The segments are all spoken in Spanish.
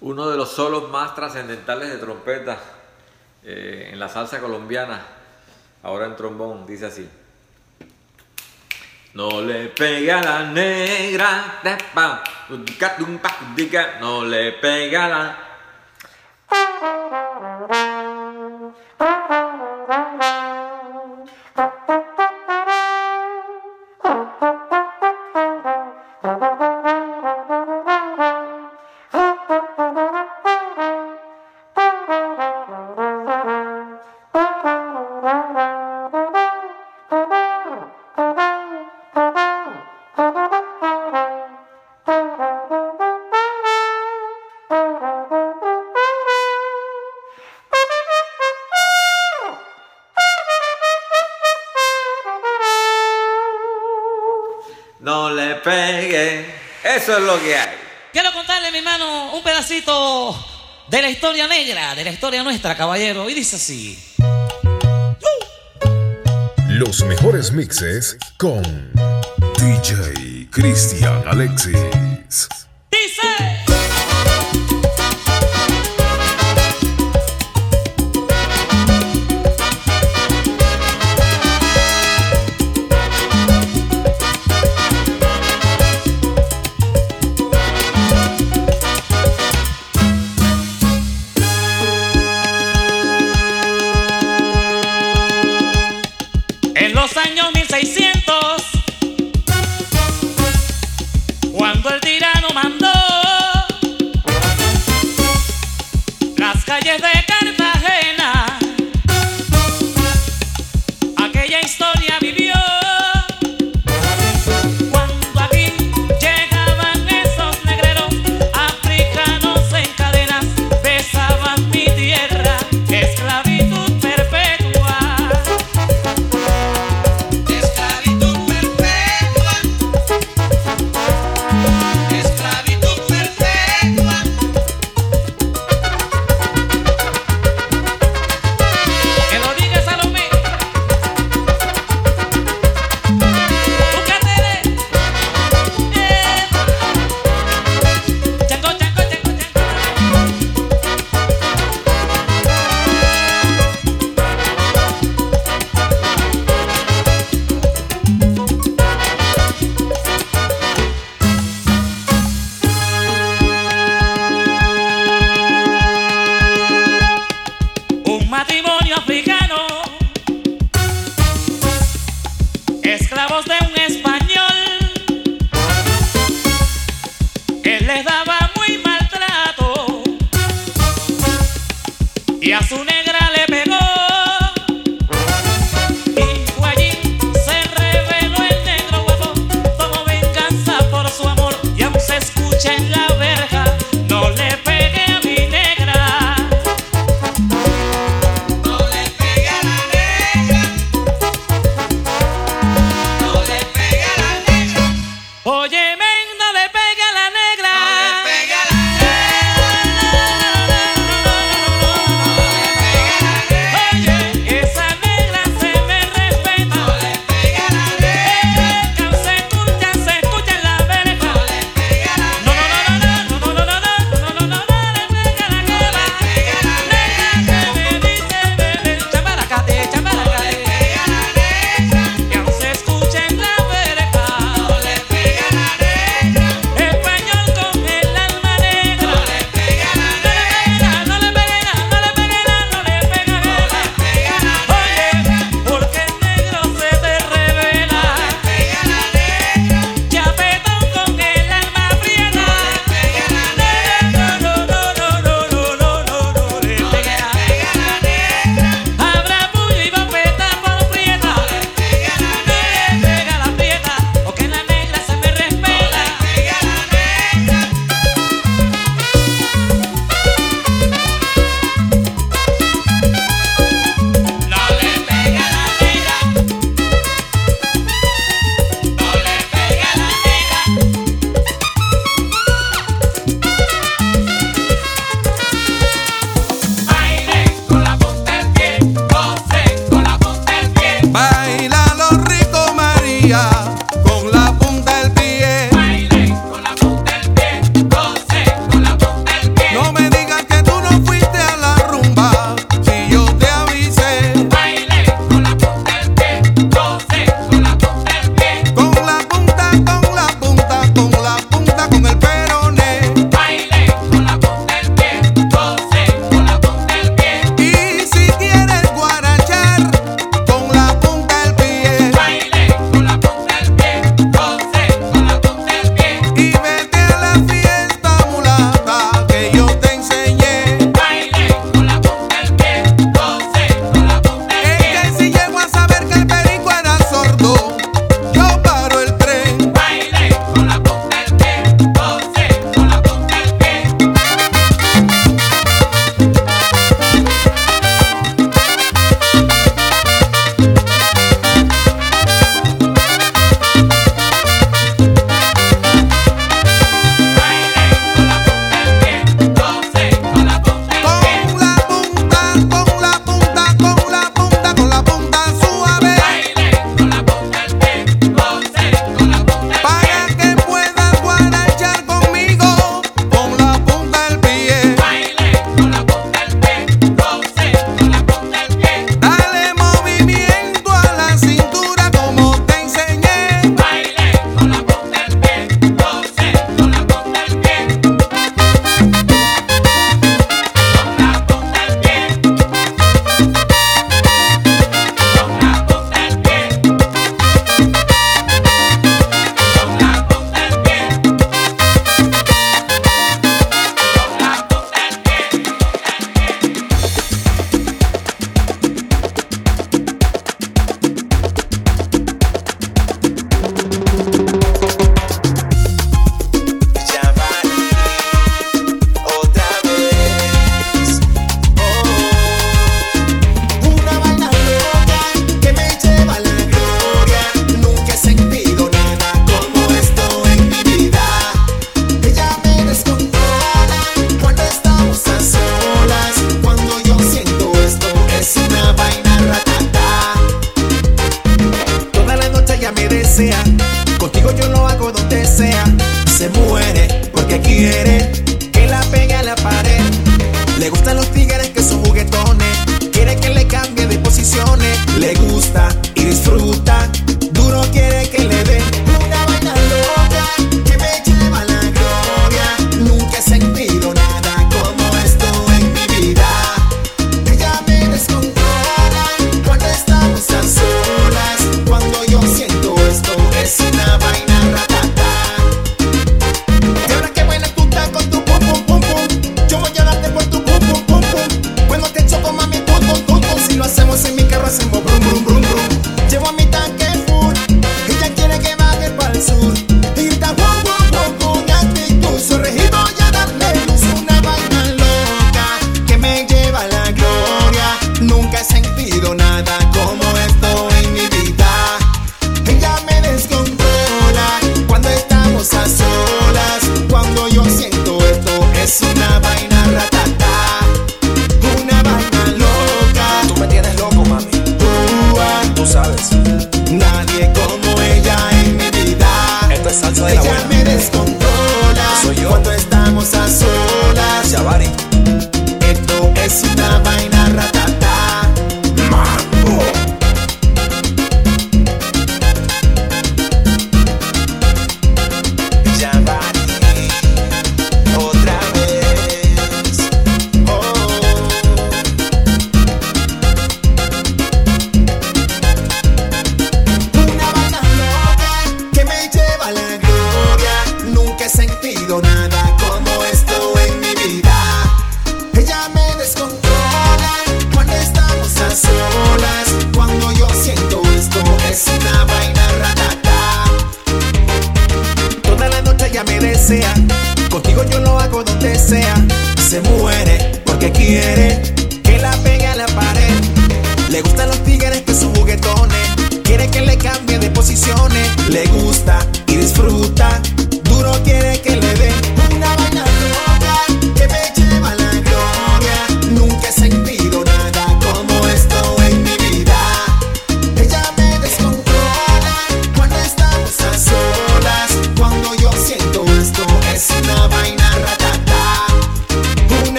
Uno de los solos más trascendentales de trompeta eh, en la salsa colombiana, ahora en trombón, dice así. No le pega la negra, no le pega la... pegue. Eso es lo que hay. Quiero contarle, mi hermano, un pedacito de la historia negra, de la historia nuestra, caballero. Y dice así. Los mejores mixes con DJ Cristian Alexis. Dice. Matrimonio africano,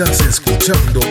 Estás escuchando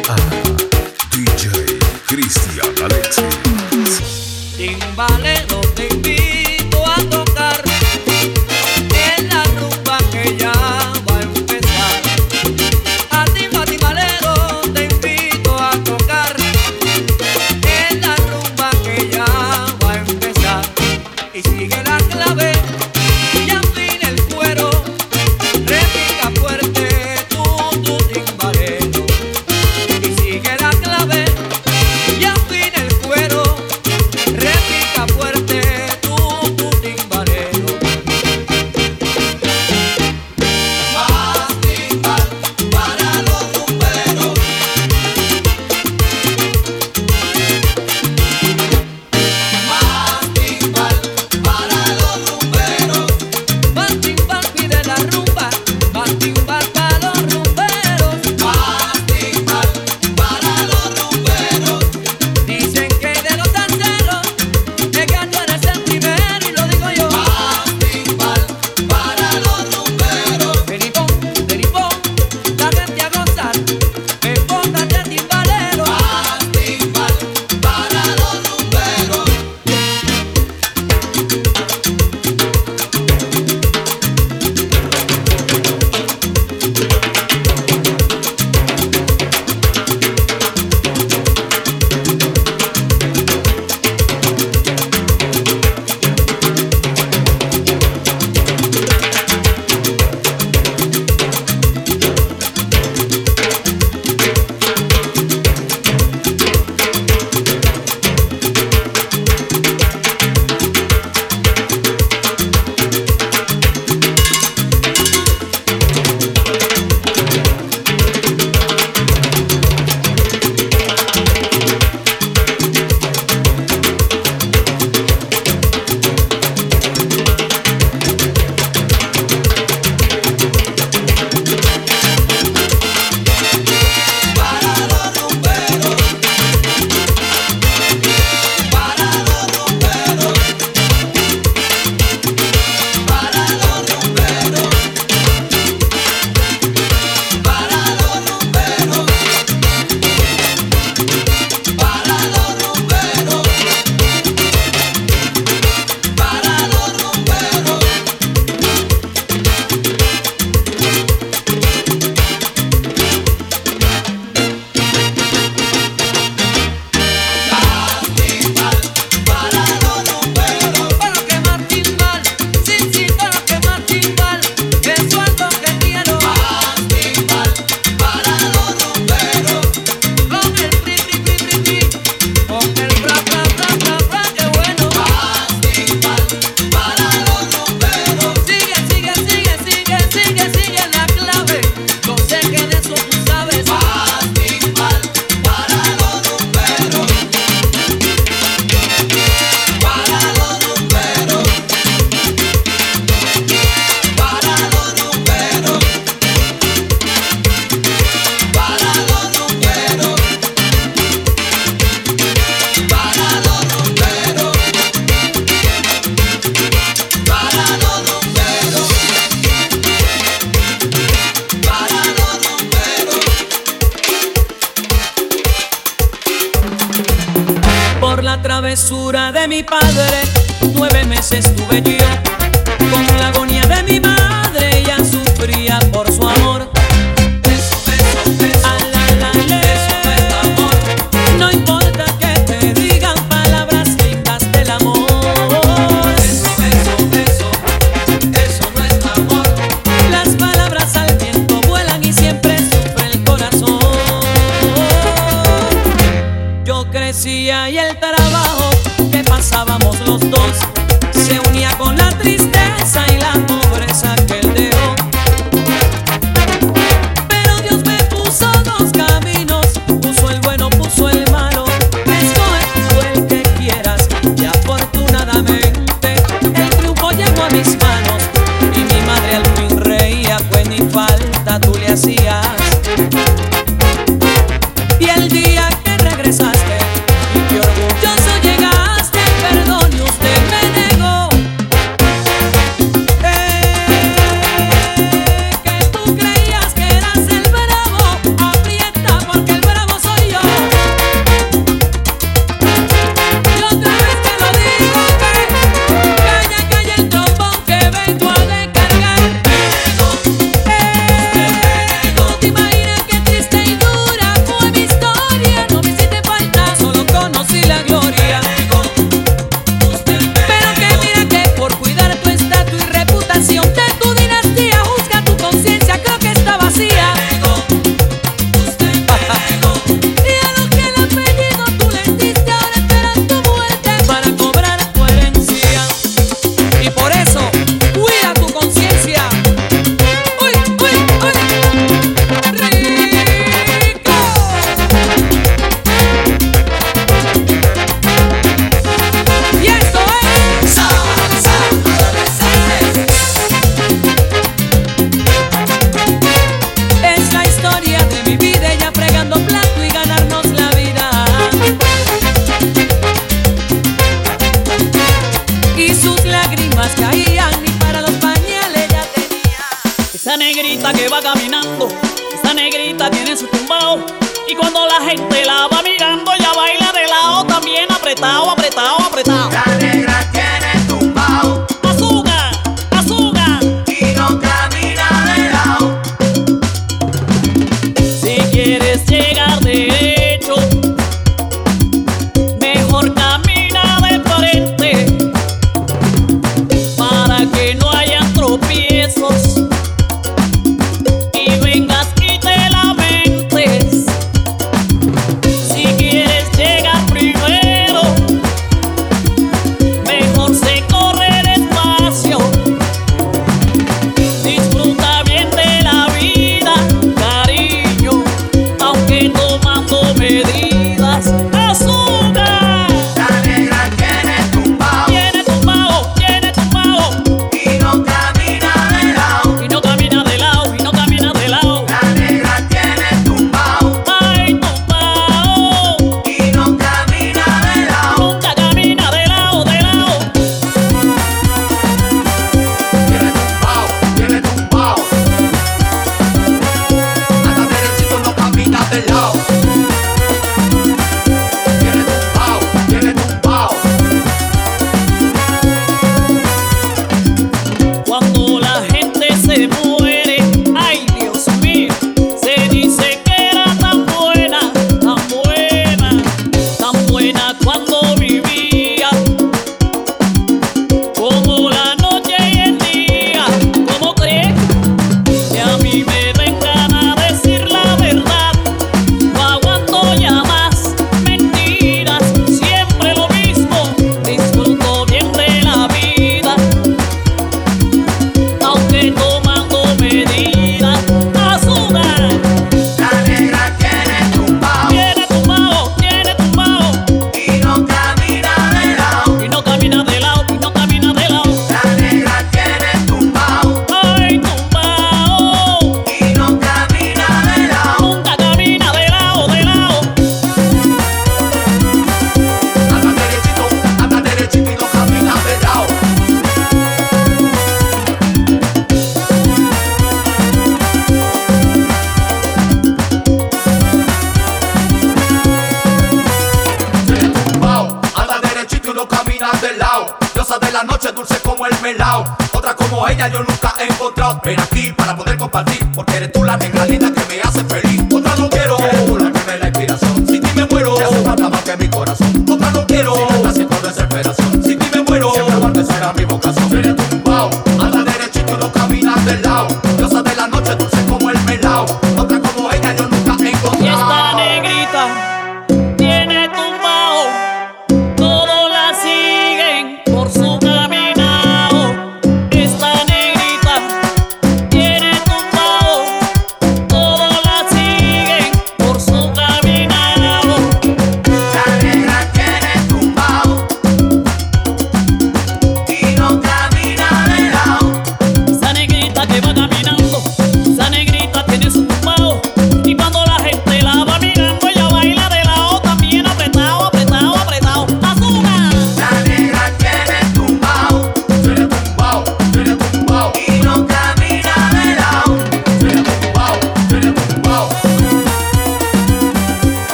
de mi padre,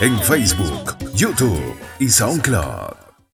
en Facebook, YouTube y SoundCloud.